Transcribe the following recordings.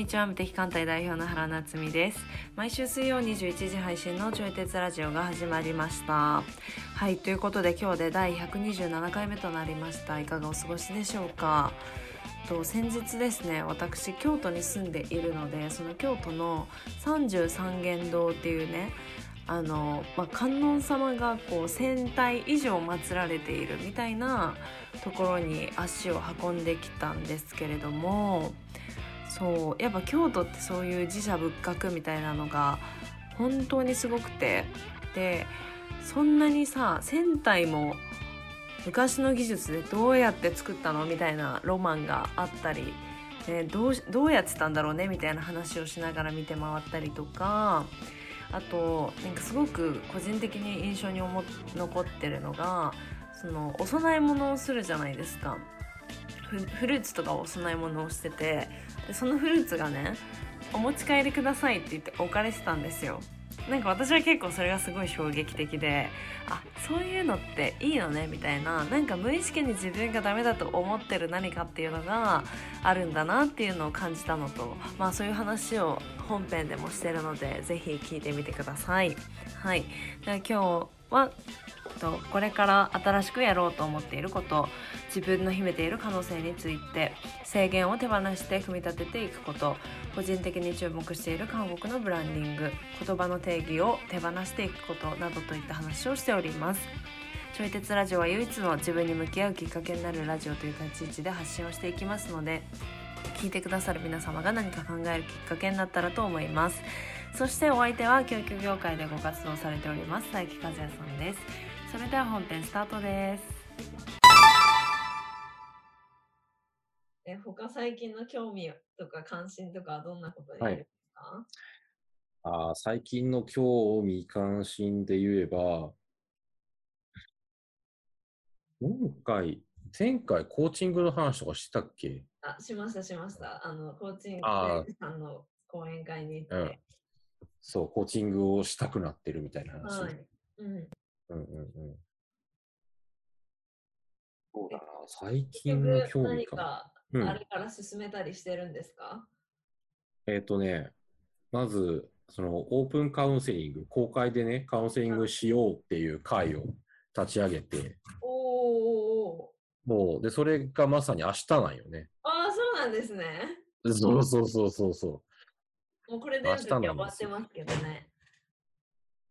にちは。無敵艦隊代表の原夏実です。毎週水曜21時配信のちょい鉄ラジオが始まりました。はいということで今日で第127回目となりました。いかがお過ごしでしょうか？と先日ですね私京都に住んでいるのでその京都の三十三間堂っていうねあの、まあ、観音様がこう1,000体以上祀られているみたいなところに足を運んできたんですけれどもそうやっぱ京都ってそういう寺社仏閣みたいなのが本当にすごくてでそんなにさ1,000体も昔の技術でどうやって作ったの？みたいなロマンがあったり、ね、どうどうやってたんだろうね？みたいな話をしながら見て回ったりとかあとなんかすごく個人的に印象に残ってるのがそのお供え物をするじゃないですか。フルーツとかお供え物をしててそのフルーツがねお持ち帰りくださいって言って置かれてたんですよなんか私は結構それがすごい衝撃的であそういうのっていいのねみたいななんか無意識に自分がダメだと思ってる何かっていうのがあるんだなっていうのを感じたのとまあそういう話を本編でもしてるので是非聞いてみてください。はい、では今日はとこれから新しくやろうと思っていること自分の秘めている可能性について制限を手放して組み立てていくこと個人的に注目している韓国のブランディング言葉の定義を手放していくことなどといった話をしております。ちょい鉄ラジオは唯一の自分に向き合うきっかけになるラジオという立ち位置で発信をしていきますので聞いてくださる皆様が何か考えるきっかけになったらと思います。そしてお相手は教育業界でご活動されております佐伯和也さんです。それでは本編スタートです。え他最近の興味とか関心とかどんなことにありますか、はい、あ最近の興味関心で言えば今回前回コーチングの話とかしたっけ？あしましたしました。あのコーチングさんの講演会に行って、うん。そう、コーチングをしたくなってるみたいな話。はい。うん。うんうんうん。そうだな、最近の興味か。何かあれから進めたりしてるんですか、うん、えっ、ー、とね、まず、そのオープンカウンセリング、公開でね、カウンセリングしようっていう会を立ち上げて、おおもう、で、それがまさに明日なんよね。ああ、そうなんですね。そうそうそうそうそう。もうこれで終わってますけどね。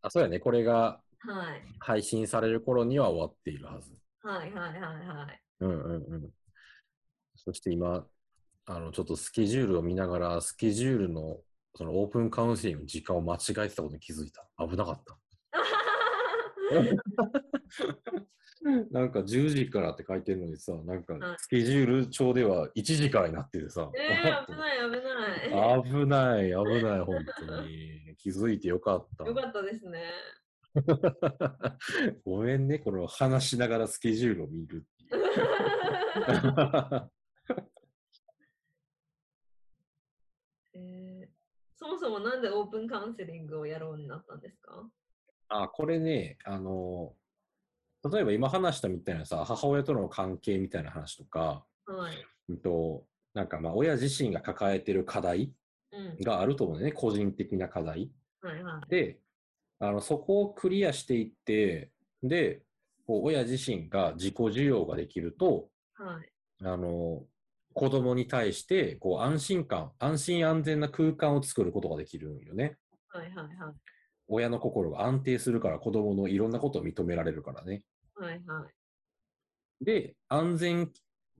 あ、そうやね。これが配信される頃には終わっているはず。はいはいはいはい。うんうんうん。そして今、あの、ちょっとスケジュールを見ながら、スケジュールのそのオープンカウンセリングの時間を間違えてたことに気づいた。危なかった。なんか10時からって書いてるのにさ、なんかスケジュール帳では1時からになっててさ。えー、危ない危ない。危ない危ない、本当に。気づいてよかった。よかったですね。ごめんね、この話しながらスケジュールを見るっていう。えー、そもそもなんでオープンカウンセリングをやろうになったんですか？あ、これね、あの、例えば今話したみたいなさ、母親との関係みたいな話とか、はい、となんかまあ親自身が抱えてる課題があると思うね、うん、個人的な課題。はいはい、であの、そこをクリアしていって、で、こう親自身が自己需要ができると、はい、あの子供に対してこう安心感、安心安全な空間を作ることができるんよね。はいはいはい。親の心が安定するから子供のいろんなことを認められるからね。はいはい。で、安全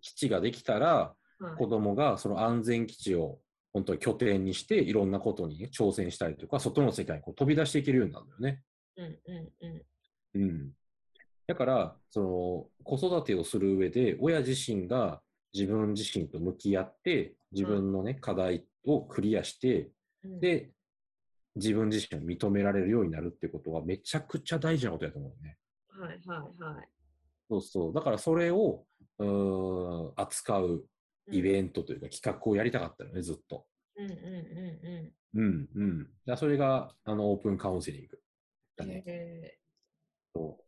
基地ができたら、はい、子供がその安全基地を本当に拠点にしていろんなことに、ね、挑戦したりとか、外の世界にこう飛び出していけるようになるんだよね。うんうんうん。うん。だから、その子育てをする上で、親自身が自分自身と向き合って、自分のね、課題をクリアして、で、自分自身を認められるようになるってことはめちゃくちゃ大事なことやと思うね。はいはいはい。そうそう。だからそれをう扱うイベントというか企画をやりたかったよね、ずっと。うんうんうんうん。うんうん。だそれがあのオープンカウンセリングだね。えー、そう。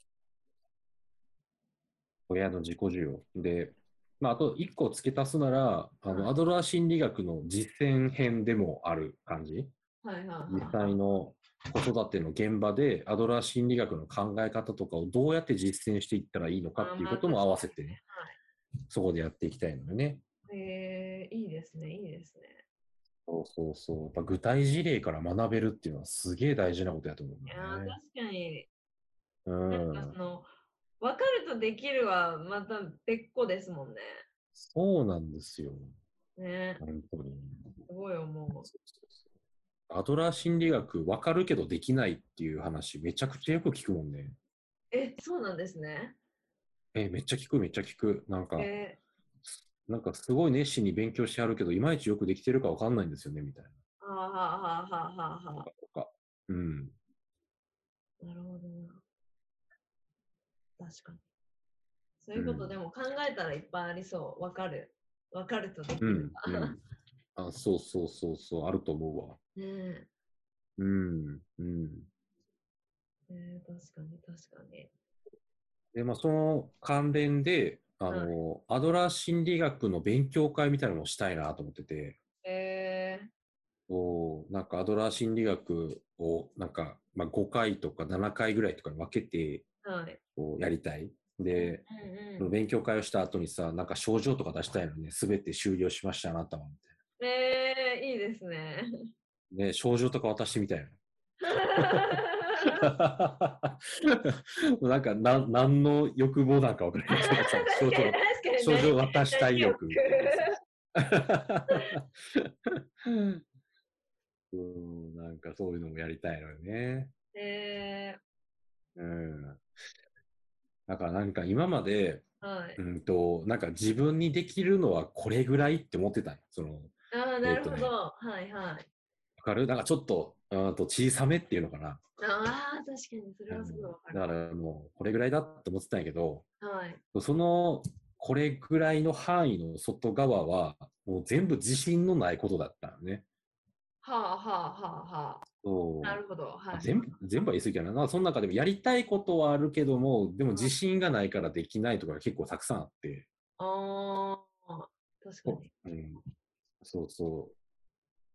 親の自己需要。で、まあ、あと1個付け足すなら、あの、アドラー心理学の実践編でもある感じ。はいはいはい、実際の子育ての現場でアドラー心理学の考え方とかをどうやって実践していったらいいのかっていうことも合わせてね、はい、そこでやっていきたいのよね。へえー、いいですね、いいですね。そうそうそう。やっぱ具体事例から学べるっていうのはすげえ大事なことやと思う、ね、いや確かに。うん。なんかその、分かるとできるはまた別個ですもんね。そうなんですよ。ね。本当に。すごい思う。アドラー心理学分かるけどできないっていう話めちゃくちゃよく聞くもんね。え、そうなんですね。え、めっちゃ聞くめっちゃ聞く。なんか、えー、なんかすごい熱心に勉強してあるけど、いまいちよくできてるか分かんないんですよね、みたいな。あはあはあはあはあ。とか。うん。なるほどな。確かに。そういうことでも考えたらいっぱいありそう。わかる。わかるとできる。うん、うん、あ、そうそうそうそう、あると思うわ。ねうん、うん。えー、確かに確かに。で、まあ、その関連で、あの、はい、アドラー心理学の勉強会みたいなのをしたいなと思ってて。えー、そうなんかアドラー心理学をなんか、まあ、5回とか7回ぐらいとかに分けて、はい、こうやりたい。で、うんうん、勉強会をした後にさ、なんか症状とか出したいのに、ね、全て終了しましたな、頭みたいな。えー、いいですね。ね、症状とか渡してみたいな。なんかな、何の欲望なんか分からないけどさ、症状、症状渡したい欲。うん、なんかそういうのもやりたいのよね。えー、うん。だからなんか今まで、はい、うんと、なんか自分にできるのはこれぐらいって思ってたその、ああ、なるほど、ね、はいはい。わかる？なんかちょっと、うんと小さめっていうのかな。ああ、確かに、それはすごいわかる、だからもう、これぐらいだって思ってたんやけど、はい、その、これぐらいの範囲の外側は、もう全部自信のないことだったのね。はあはあはあはあ。そうなるほど。はい、全部、全部は言い過ぎかな。その中でもやりたいことはあるけども、でも自信がないからできないとか結構たくさんあって。ああ、確かに。うん。そうそう。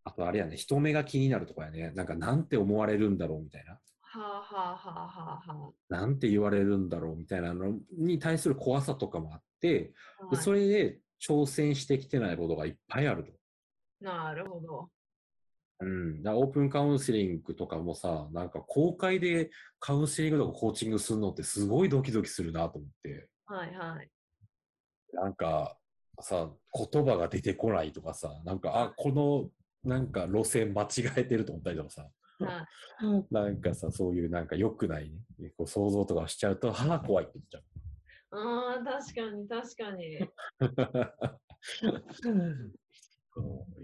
あとあれやね、人目が気になるとかやね。なんかなんて思われるんだろうみたいな。はあはあはあはあ。なんて言われるんだろうみたいなのに対する怖さとかもあって、はい、でそれで挑戦してきてないことがいっぱいあると。なるほど。うん、だオープンカウンセリングとかもさ、なんか公開でカウンセリングとかコーチングするのってすごいドキドキするなと思って。はいはい。なんかさ、言葉が出てこないとかさ、なんか、あ、このなんか路線間違えてると思ったりとかさ。はい、なんかさ、そういうなんか良くないね、こう想像とかしちゃうと、はあ、怖いって言っちゃう。ああ、確かに、確かに。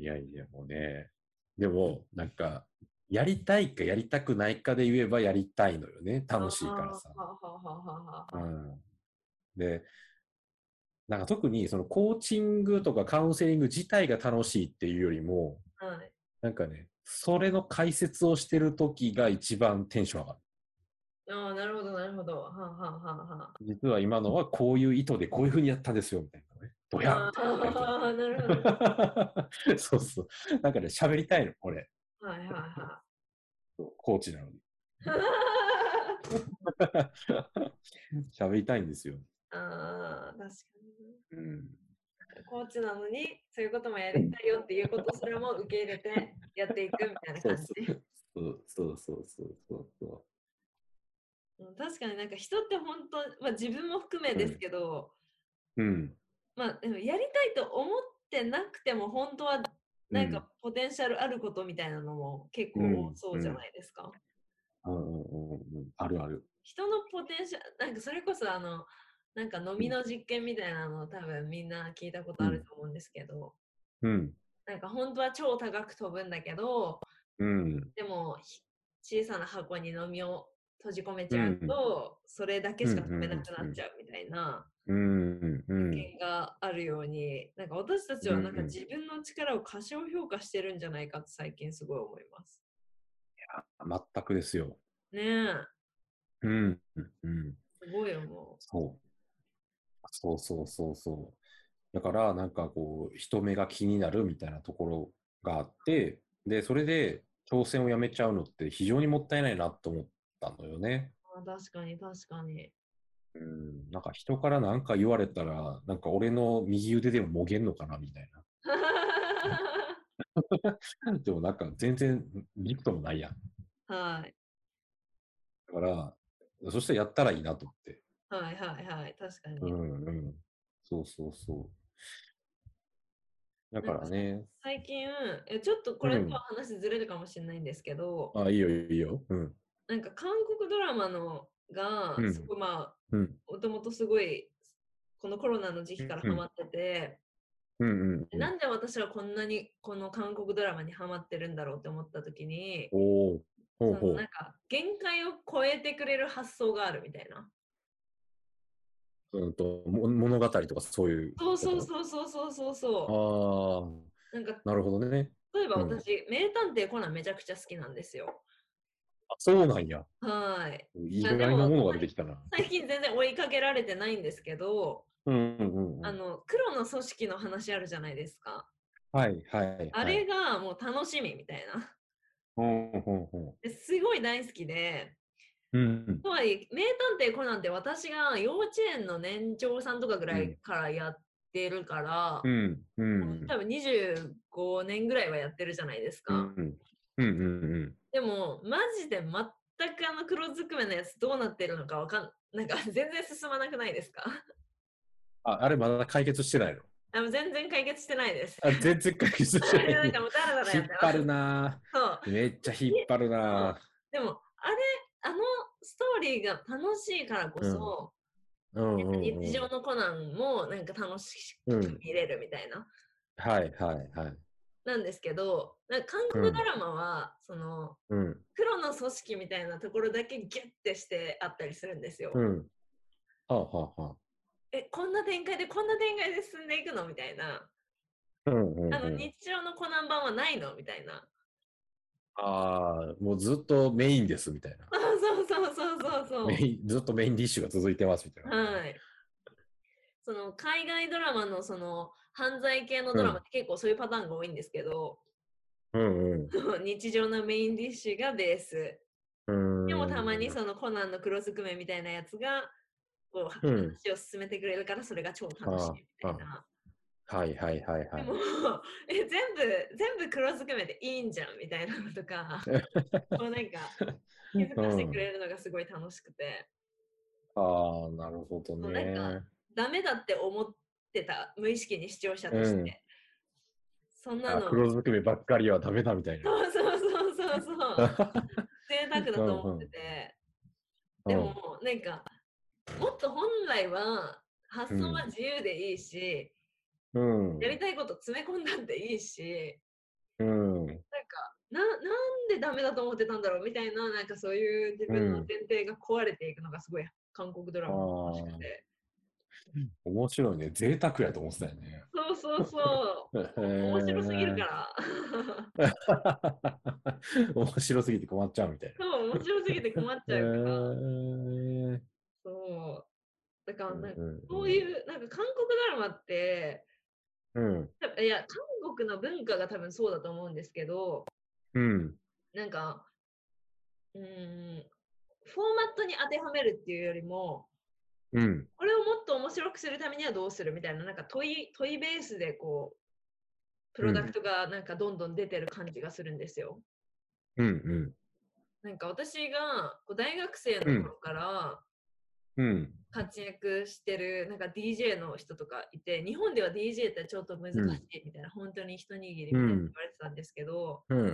いやいや、もうね、でも、なんか、やりたいかやりたくないかで言えばやりたいのよね。楽しいからさ。うん、で、なんか特にそのコーチングとかカウンセリング自体が楽しいっていうよりも、はい、なんかね、それの解説をしてる時が一番テンション上がる。ああ、なるほど、なるほど。はあ、はあはは実は今のはこういう意図でこういうふうにやったんですよ、みたいなね。どやああ、なるほど。そうそう。なんかね、喋りたいの、これ。はいはいはい。コーチなのに。喋りたいんですよ。ああ、確かに。うん。コーチなのに、そういうこともやりたいよっていうことすらも受け入れてやっていくみたいな感じ。そうそうそうそうそうそう。確かになんか人って本当、まあ、自分も含めですけど、うん、まあ、でもやりたいと思ってなくても本当はなんかポテンシャルあることみたいなのも結構そうじゃないですか。うん、あるある。人のポテンシャルなんかそれこそあのなんか飲みの実験みたいなの多分みんな聞いたことあると思うんですけど、うん、なんか本当は超高く飛ぶんだけど、うん、でも小さな箱に飲みを閉じ込めちゃうと、それだけしか飛べなくなっちゃうみたいな経験があるように、なんか私たちはなんか自分の力を過小評価してるんじゃないかって最近すごい思います。いや、全くですよ。ねえ。うん。うん。すごい思う。そう。そうそうそうそう。だからなんかこう人目が気になるみたいなところがあってでそれで挑戦をやめちゃうのって非常にもったいないなと思ったのよね。あ確かに確かに。うん、なんか人から何か言われたら、なんか俺の右腕でももげんのかなみたいな。でもなんか全然リフトもないやん。はい。だから、そしてやったらいいなと思って。はいはいはい、確かに。うんうん。そうそうそう。だからね。最近、えちょっとこれとは話ずれるかもしれないんですけど、うん、あ、いいよいいよ。うん。なんか韓国ドラマのが、うん、すごいまあ、もともとすごいこのコロナの時期からハマってて、うんうんうん、なんで私はこんなにこの韓国ドラマにハマってるんだろうって思った時におそのなんか限界を超えてくれる発想があるみたいな。うんと物語とかそういうそうそうそうそうそうそうそう。ああなんかなるほどね。例えば私、うん、名探偵コナンめちゃくちゃ好きなんですよ。あそうなんや。はい。意外なものが出てきたな。最近全然追いかけられてないんですけどうんうんうん、あの黒の組織の話あるじゃないですか。はいはい、はい、あれがもう楽しみみたいな。すごい大好きでうん、とはいえ名探偵コナンって私が幼稚園の年長さんとかぐらいからやってるから、うんうん、多分25年ぐらいはやってるじゃないですか。うんうんうん、でもマジで全くあの黒ずくめのやつどうなってるのかわかんなんか 全然進まなくないですか？ああれまだ解決してないの？あの全然解決してないです。あ全然解決してない。なんかもうダラダラ引っ張るなそう。めっちゃ引っ張るなでもリーが楽しいからこそ、うんうんうん、日常のコナンもなんか楽しく見れるみたいな。うん、はいはいはい。なんですけど、なんか韓国ドラマは、その、うん、黒の組織みたいなところだけギュッてしてあったりするんですよ。あはあはあ。え、こんな展開でこんな展開で進んでいくのみたいな。うんうんうん、あの日常のコナン版はないのみたいな。ああ、もうずっとメインですみたいな。そうそうそうそうそうメイン。ずっとメインディッシュが続いてますみたいな。はい。その海外ドラマのその犯罪系のドラマって結構そういうパターンが多いんですけど、うんうん、日常のメインディッシュがベース。でもたまにそのコナンの黒ずくめみたいなやつがこう話を進めてくれるからそれが超楽しいみたいな。はいはいはいはい。でも、え、全部、全部黒ずくめていいんじゃんみたいなのとか、こうなんか、気づかせてくれるのがすごい楽しくて。うん、ああ、なるほどね。なんか、ダメだって思ってた、無意識に視聴者として。うん、そんなの。黒ずくめばっかりはダメだみたいな。そうそうそうそうそう。贅沢だと思ってて。うんうん、でも、なんか、もっと本来は発想は自由でいいし、うん、やりたいこと詰め込んだっていいし、うん、なんかななんでダメだと思ってたんだろうみたいななんかそういう自分の前提が壊れていくのがすごい韓国ドラマ楽しくて。面白いね。贅沢やと思ってたよね。そうそうそう。面白すぎるから。面白すぎて困っちゃうみたいな。そう、面白すぎて困っちゃうから。そう。だからなんか、そういう、なんか韓国ドラマって、うん、いや、韓国の文化が多分そうだと思うんですけど、うん、なんか、うん、フォーマットに当てはめるっていうよりも、うん、これをもっと面白くするためにはどうするみたいな、なんか問い問いベースでこう、プロダクトがなんかどんどん出てる感じがするんですよ。うんうん。なんか私が大学生の頃から、うん、活躍してるなんか DJ の人とかいて日本では DJ ってちょっと難しいみたいな、うん、本当に一握りみたいに言われてたんですけど、うんうんう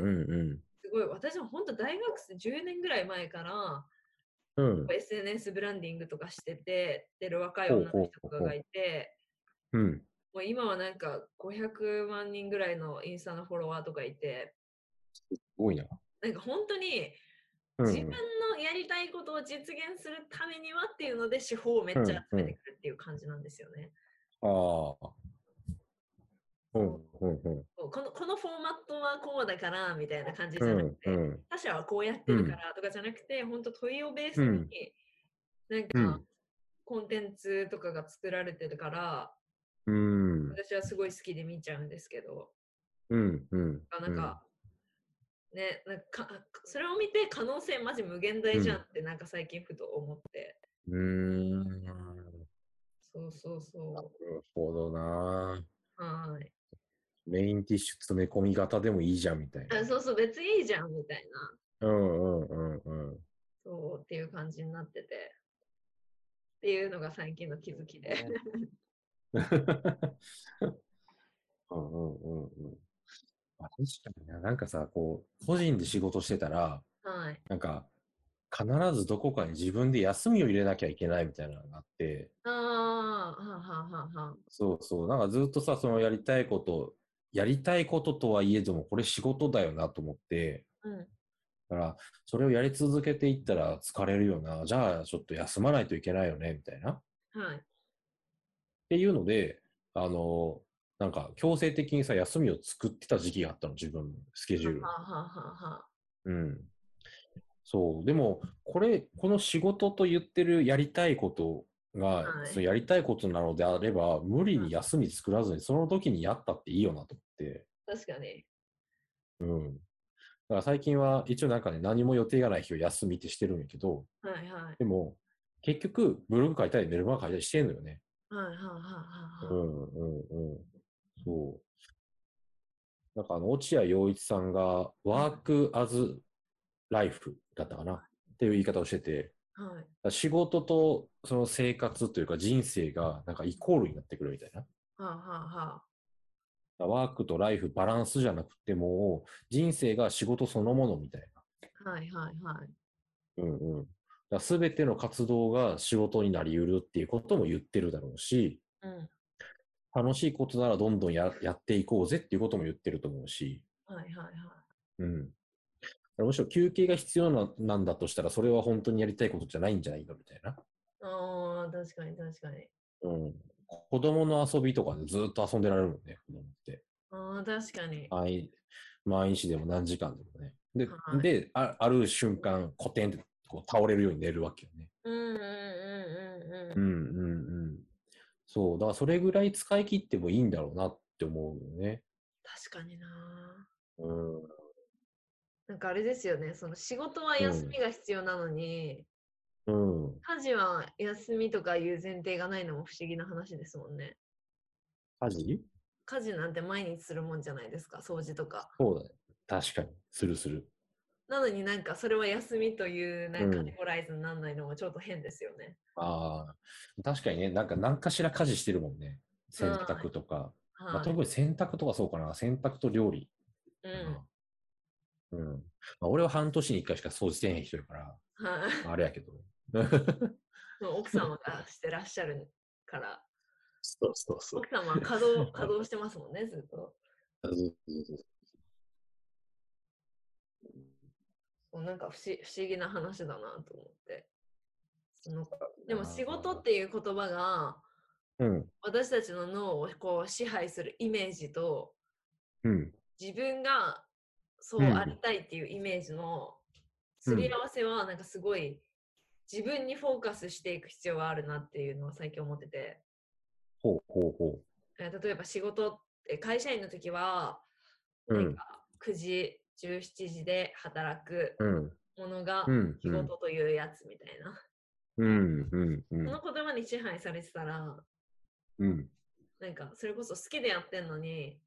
ん。すごい私も本当大学生10年ぐらい前から、うん、SNS ブランディングとかしてててる若い女の人とかがいて、うん、もう今はなんか500万人ぐらいのインスタのフォロワーとかいて。すごいな。なんか本当に自分りたいことを実現するためにはっていうので手法をめっちゃ集めてくるっていう感じなんですよね。うんうん、ああ。うんうんうん、このこのフォーマットはこうだからみたいな感じじゃなくて、うんうん、他者はこうやってるからとかじゃなくて、本当問いをベースに、なんか、コンテンツとかが作られてるから、うん。私はすごい好きで見ちゃうんですけど。うんうん。なんか、うん、ね、なんかそれを見て可能性マジ無限大じゃんってなんか最近ふと思って。うん。そうそうそう。なるほどな。はい。メインティッシュ詰め込み型でもいいじゃんみたいな。あそうそう、別にいいじゃんみたいな。うんうんうんうん。そうっていう感じになってて。っていうのが最近の気づきで。うんうんうんうん。あ、確かにな。なんかさ、こう、個人で仕事してたら、はい。なんか、必ずどこかに自分で休みを入れなきゃいけないみたいなのがあって。ああ、ははははそうそう。なんかずっとさ、そのやりたいこと、やりたいこととはいえども、これ仕事だよなと思って、うん、だから、それをやり続けていったら疲れるよな。じゃあ、ちょっと休まないといけないよね、みたいな。はい。っていうので、あの、なんか強制的にさ、休みを作ってた時期があったの、自分のスケジュール。はははうん。そう。でも、これ、この仕事と言ってるやりたいことが、はい、そやりたいことなのであれば、無理に休み作らずに、その時にやったっていいよなと思って。確かに。うん。だから最近は一応なんかね、何も予定がない日を休みってしてるんやけど、はいはい。でも、結局、ブログ書いたり、メルマガ書いたりしてんのよね。はいはいはいはい。うんうんうん。そう。なんかあの、落合陽一さんが、ワークアズライフだったかなっていう言い方をしてて、はい、仕事とその生活というか人生がなんかイコールになってくるみたいな。はあはあはあ、ワークとライフバランスじゃなくても、人生が仕事そのものみたいな。はいはいはい。うんうん。すべての活動が仕事になり得るっていうことも言ってるだろうし、うん、楽しいことならどんどんややっていこうぜっていうことも言ってると思うし。はいはいはい。うん。むしろ休憩が必要ななんだとしたら、それは本当にやりたいことじゃないんじゃないのみたいな。ああ、確かに確かに。うん。子供の遊びとかでずっと遊んでられるもんね、子供って。ああ、確かに。毎毎日でも何時間でもね。で、はい、であある瞬間、コテンってこう倒れるように寝るわけよね。うんうんうんうんうん。うんうんうん。そう、だからそれぐらい使い切ってもいいんだろうなって思うよね。確かになうん。なんかあれですよね、その仕事は休みが必要なのに、うん、家事は休みとかいう前提がないのも不思議な話ですもんね。家事？家事なんて毎日するもんじゃないですか、掃除とか。そうだね。確かに。するする。なのになんかそれは休みというなんかカテゴライズにならないのもちょっと変ですよね。うん、ああ、確かにね、なんか何かしら家事してるもんね。洗濯とか。はい、まあ、特に洗濯とかそうかな。洗濯と料理。うん。うん。まあ、俺は半年に一回しか掃除してへん人やから、あれやけど。奥様がしてらっしゃるから。そうそうそう。奥様は稼働稼働してますもんね、ずっと。そうなんか不思不思議な話だなと思って。そのでも仕事っていう言葉が、うん、私たちの脳をこう支配するイメージと、うん、自分がそうありたいっていうイメージのすり合わせはなんかすごい自分にフォーカスしていく必要があるなっていうのを最近思ってて。ほうほうほう。例えば仕事って会社員の時は、なんか9時、17時で働くものが仕事というやつみたいな。うん。うん。うん、その言葉に支配されてたら、うん、なんかそれこそ好きでやってんのに、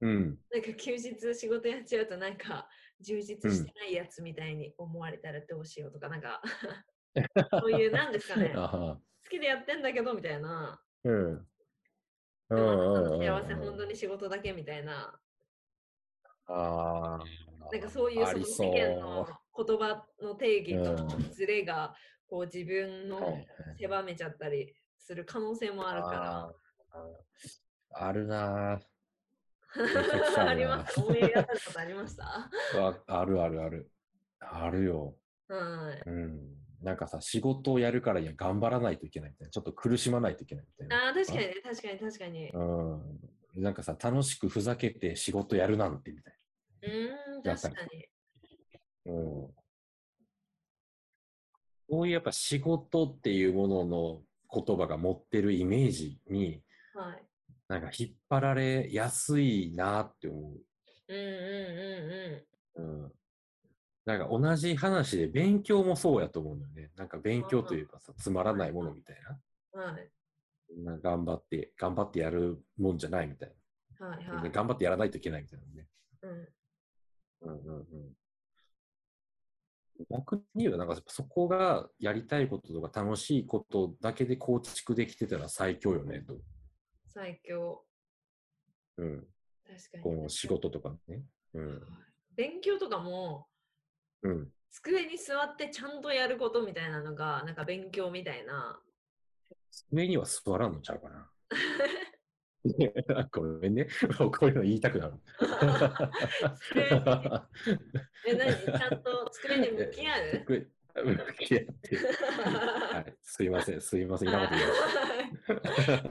うん、なんか休日仕事やっちゃうとなんか充実してないやつみたいに思われたらどうしようとか、なんか そういうなんですかね。好きでやってんだけどみたいな、うん、でも幸せ本当に仕事だけみたいな。あなんかそういうその世間の言葉の定義とズレがこう自分の狭めちゃったりする可能性もあるから。あるなぁ。あります。思い当たることありました？あるあるある。あるよ。はい。うん。なんかさ、仕事をやるからには頑張らないといけないみたいな。ちょっと苦しまないといけないみたいな。ああ、確かにね、確かに確かに。うん。なんかさ、楽しくふざけて仕事やるなんてみたいな。うん、確かに。うん。そういうやっぱ仕事っていうものの言葉が持ってるイメージに、はい、なんか引っ張られやすいなって思う。うんうんうんうん。うん。なんか同じ話で勉強もそうやと思うんだよね。なんか勉強というかさ、つまらないものみたいな。はい。な頑張って、頑張ってやるもんじゃないみたいな。はいはい。頑張ってやらないといけないみたいなね。うん。うんうんうん。逆に言なんかそこがやりたいこととか楽しいことだけで構築できてたら最強よね、と。最強。うん。確かに。この仕事とかね。うん。勉強とかも、うん。机に座ってちゃんとやることみたいなのが、なんか勉強みたいな。机には座らんのちゃうかな。ごめんね。こういうの言いたくなる。え、何？ちゃんと机に向き合う？向き合って。はい、すいません、すいません、いなこと言い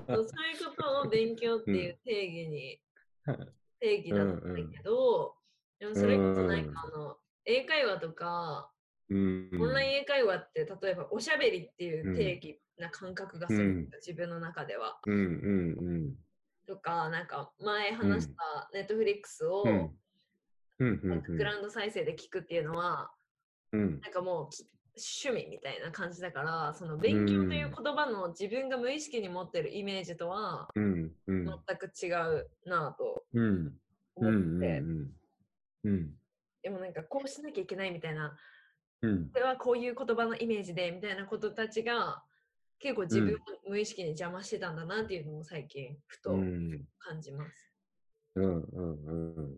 そういうことを勉強っていう定義に、うん、定義だったんだけど、うん。うん、でもそれこそなんかあの、英会話とか、うん、オンライン英会話って例えばおしゃべりっていう定義な感覚がする、うん、自分の中では。うんうんうんとか、なんか前話したネットフリックスを、バックグラウンド再生で聞くっていうのは、うん、なんかもう趣味みたいな感じだから、その勉強という言葉の自分が無意識に持ってるイメージとは、全く違うなと思って。でもなんかこうしなきゃいけないみたいな、うん、これはこういう言葉のイメージでみたいなことたちが結構自分を無意識に邪魔してたんだなっていうのを最近ふと感じます。うん。うんうん。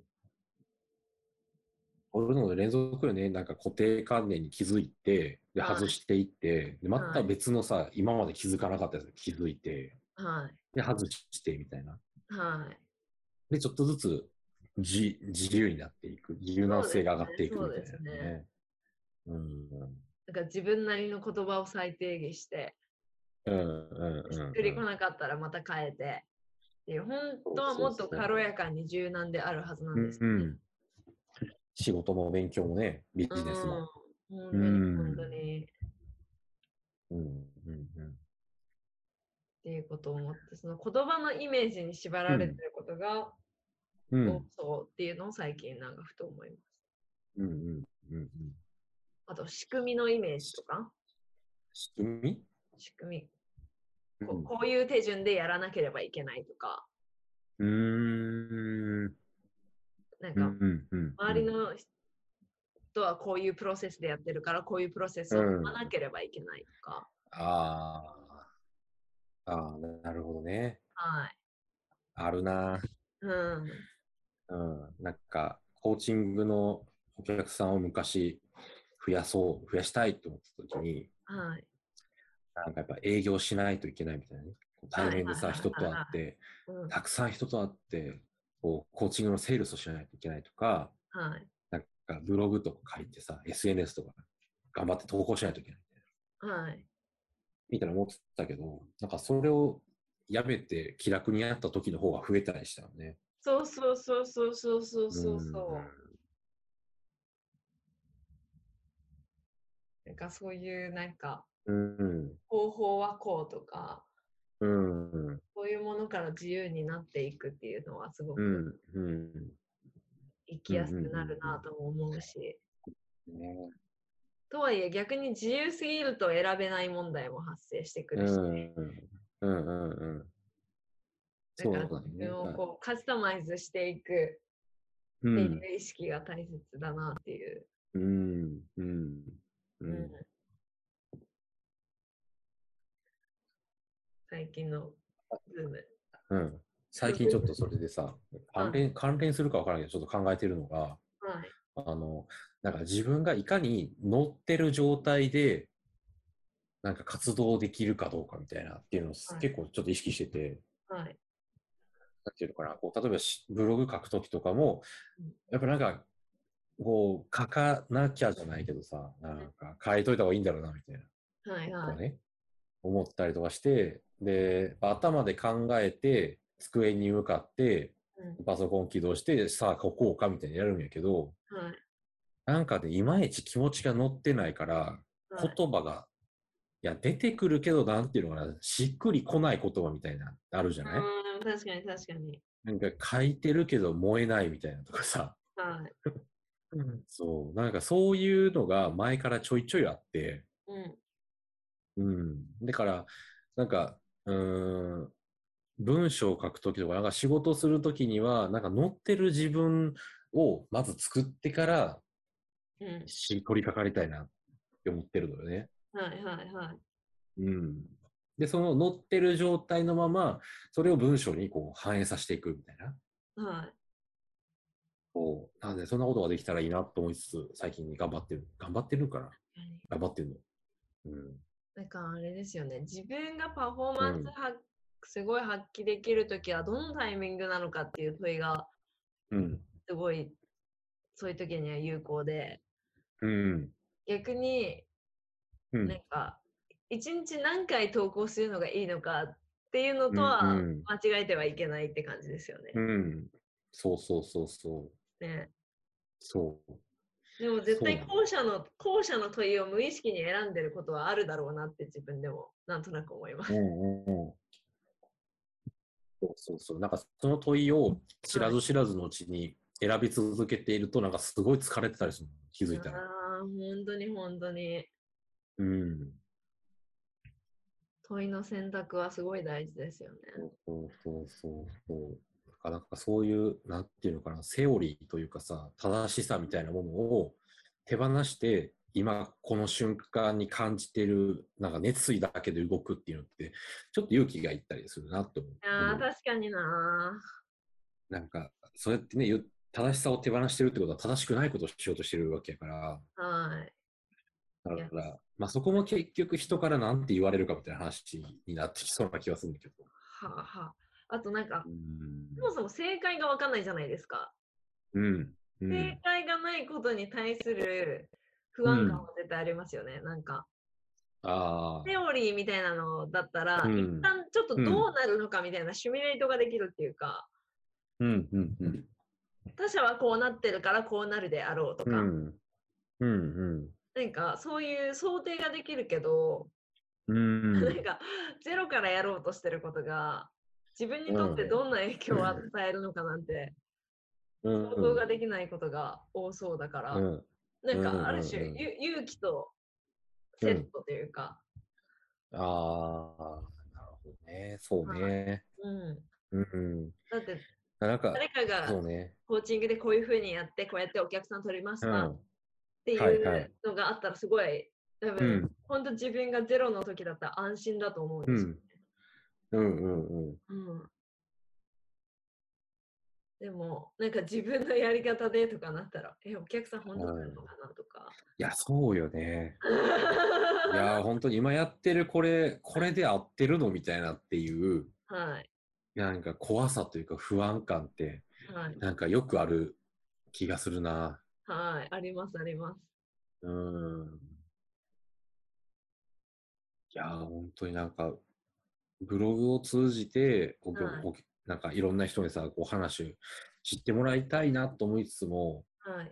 こういうの連続よね、なんか固定観念に気づいて、で外していって、でまた別のさ、はい、今まで気づかなかったやつ気づいて、はい、で外してみたいな。はい、で、ちょっとずつ自自由になっていく、柔軟性が上がっていくみたいなね。そうん、なんか自分なりの言葉を再定義して、しっくりこなかったらまた変えて。で本当はもっと軽やかに柔軟であるはずなんですね、うんうん。仕事も勉強もね、ビジネスも。うん、本当に、本当に。うんうんうん。っていうことを思って、その言葉のイメージに縛られてることが、うん、そうっていうのを最近なんかふと思います。うんうんうんうん。あと、仕組みのイメージとか。仕組み？仕組み。ここういう手順でやらなければいけないとか。うん。なんか、周りの人はこういうプロセスでやってるから、こういうプロセスを踏まなければいけないとか。ああ。ああ、なるほどね。はい。あるな。うん。うん。なんか、コーチングのお客さんを昔増やそう、増やしたいと思った時に、はい。なんかやっぱ営業しないといけないみたいなね。対面でさ、人と会って、たくさん人と会って、こう、コーチングのセールスをしないといけないとか、はい、なんかブログとか書いてさ、SNS とか頑張って投稿しないといけないみたいな。はい。みたいな思ってたけど、なんかそれをやめて気楽にやった時の方が増えたりしたのね。そうそうそうそうそうそうそうそう。なんかそういうなんかうん、方法はこうとか、うん、そういうものから自由になっていくっていうのはすごく生きやすくなるなとも思うし。ね、とはいえ逆に自由すぎると選べない問題も発生してくるし、ね。うん。うんうんうん。なんか自分をこうカスタマイズしていくっていう意識が大切だなっていう。うん。うん。うん、うん最近のズーム。うん。最近ちょっとそれでさ、関連、関連するか分からないけど、ちょっと考えてるのが、はい、あの、なんか自分がいかに乗ってる状態で、なんか活動できるかどうかみたいなっていうのを結構ちょっと意識してて、はい。なんていうのかな、こう例えばブログ書くときとかも、やっぱなんか、こう、書かなきゃじゃないけどさ、なんか書いといた方がいいんだろうな、みたいな。はいはい。ね、思ったりとかして、で、頭で考えて、机に向かって、パソコン起動して、さあ書こうかみたいにやるんやけど、はい、なんかでいまいち気持ちが乗ってないから、言葉がや、出てくるけど、なんていうのかな、しっくりこない言葉みたいな、あるじゃない？確かに確かに。なんか書いてるけど燃えないみたいなとかさ。はい。そう、なんかそういうのが前からちょいちょいあって、うん。うん。だから、なんか、うん、文章を書くときとか、なんか仕事するときには、なんか載ってる自分をまず作ってから、うん、取り掛かりたいなって思ってるのよね。はいはいはい。うん。で、その載ってる状態のまま、それを文章にこう反映させていくみたいな。はい。そう。なので、そんなことができたらいいなと思いつつ、最近頑張ってる。頑張ってるかな、頑張ってるの。うん。なんかあれですよね。自分がパフォーマンスは、うん、すごい発揮できるときは、どのタイミングなのかっていう問いが、うん、すごい、そういう時には有効で、うん、逆に、うん、なんか、一日何回投稿するのがいいのかっていうのとは間違えてはいけないって感じですよね。うん、そうそうそうそう。ね。そう。でも絶対後者の後者の問いを無意識に選んでることはあるだろうなって自分でもなんとなく思います。うんうんうん、そうそうそう。なんかその問いを知らず知らずのうちに選び続けていると、なんかすごい疲れてたりする気づいたら。ああ、本当に本当に。うん。問いの選択はすごい大事ですよね。そうそうそうそう。なんかそういう、なんていうのかな、セオリーというかさ、正しさみたいなものを手放して、今この瞬間に感じてる、なんか熱意だけで動くっていうのって、ちょっと勇気がいったりするなと思う。ああ、確かにな。なんか、そうやってね、正しさを手放してるってことは正しくないことをしようとしてるわけやから。はい。だから、まあ、そこも結局人から何て言われるかみたいな話になってきそうな気がするんだけど。はあはあ。あとなんか、そもそも正解が分かんないじゃないですか。うん。うん、正解がないことに対する不安感は絶対ありますよね。うん、なん。か。あ。セオリーみたいなのだったら、うん、一旦ちょっとどうなるのかみたいなシミュレートができるっていうか、うん。うん。うん、他者はこうなってるからこうなるであろうとか、うん。うん、なんかそういう想定ができるけど、うん、なんかゼロからやろうとしてることが自分にとってどんな影響を与えるのかなんて、想像ができないことが多そうだから、うん、なんかある種、うん、勇気とセットというか。ああ、なるほどね。そうね。うん。うん、だって、なんか誰かがコーチングでこういうふうにやって、こうやってお客さん取りました、っていうのがあったらすごい、多分、本当自分がゼロの時だったら安心だと思うんですよ、うんうんうん。うん。でも、なんか自分のやり方でとかなったら、え、お客さん本当なのかな？とか。いや、そうよね。いや、本当に今やってるこれ、これで合ってるの？みたいなっていう、はい。なんか怖さというか不安感って、はい、なんかよくある気がするな。はい、あります、あります。うん。いや、本当になんか、ブログを通じて、はい、なんかいろんな人にさ、お話知ってもらいたいなと思いつつも、はい、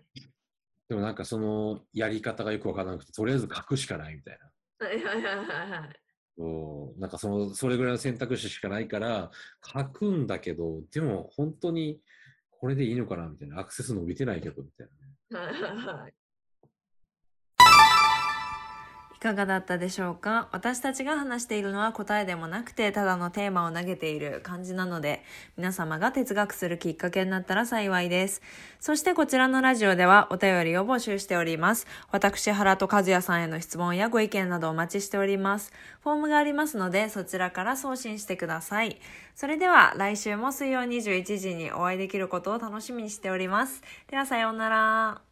でもなんかそのやり方がよくわからなくて、とりあえず書くしかないみたいな。はいはいはいはい。なんかその、それぐらいの選択肢しかないから、書くんだけど、でも本当にこれでいいのかなみたいな、アクセス伸びてないけどみたいな、ね。はいはい。かがだったでしょうか？私たちが話しているのは答えでもなくて、ただのテーマを投げている感じなので、皆様が哲学するきっかけになったら幸いです。そしてこちらのラジオではお便りを募集しております。私、原と和也さんへの質問やご意見などお待ちしております。フォームがありますので、そちらから送信してください。それでは来週も水曜21時にお会いできることを楽しみにしております。ではさようなら。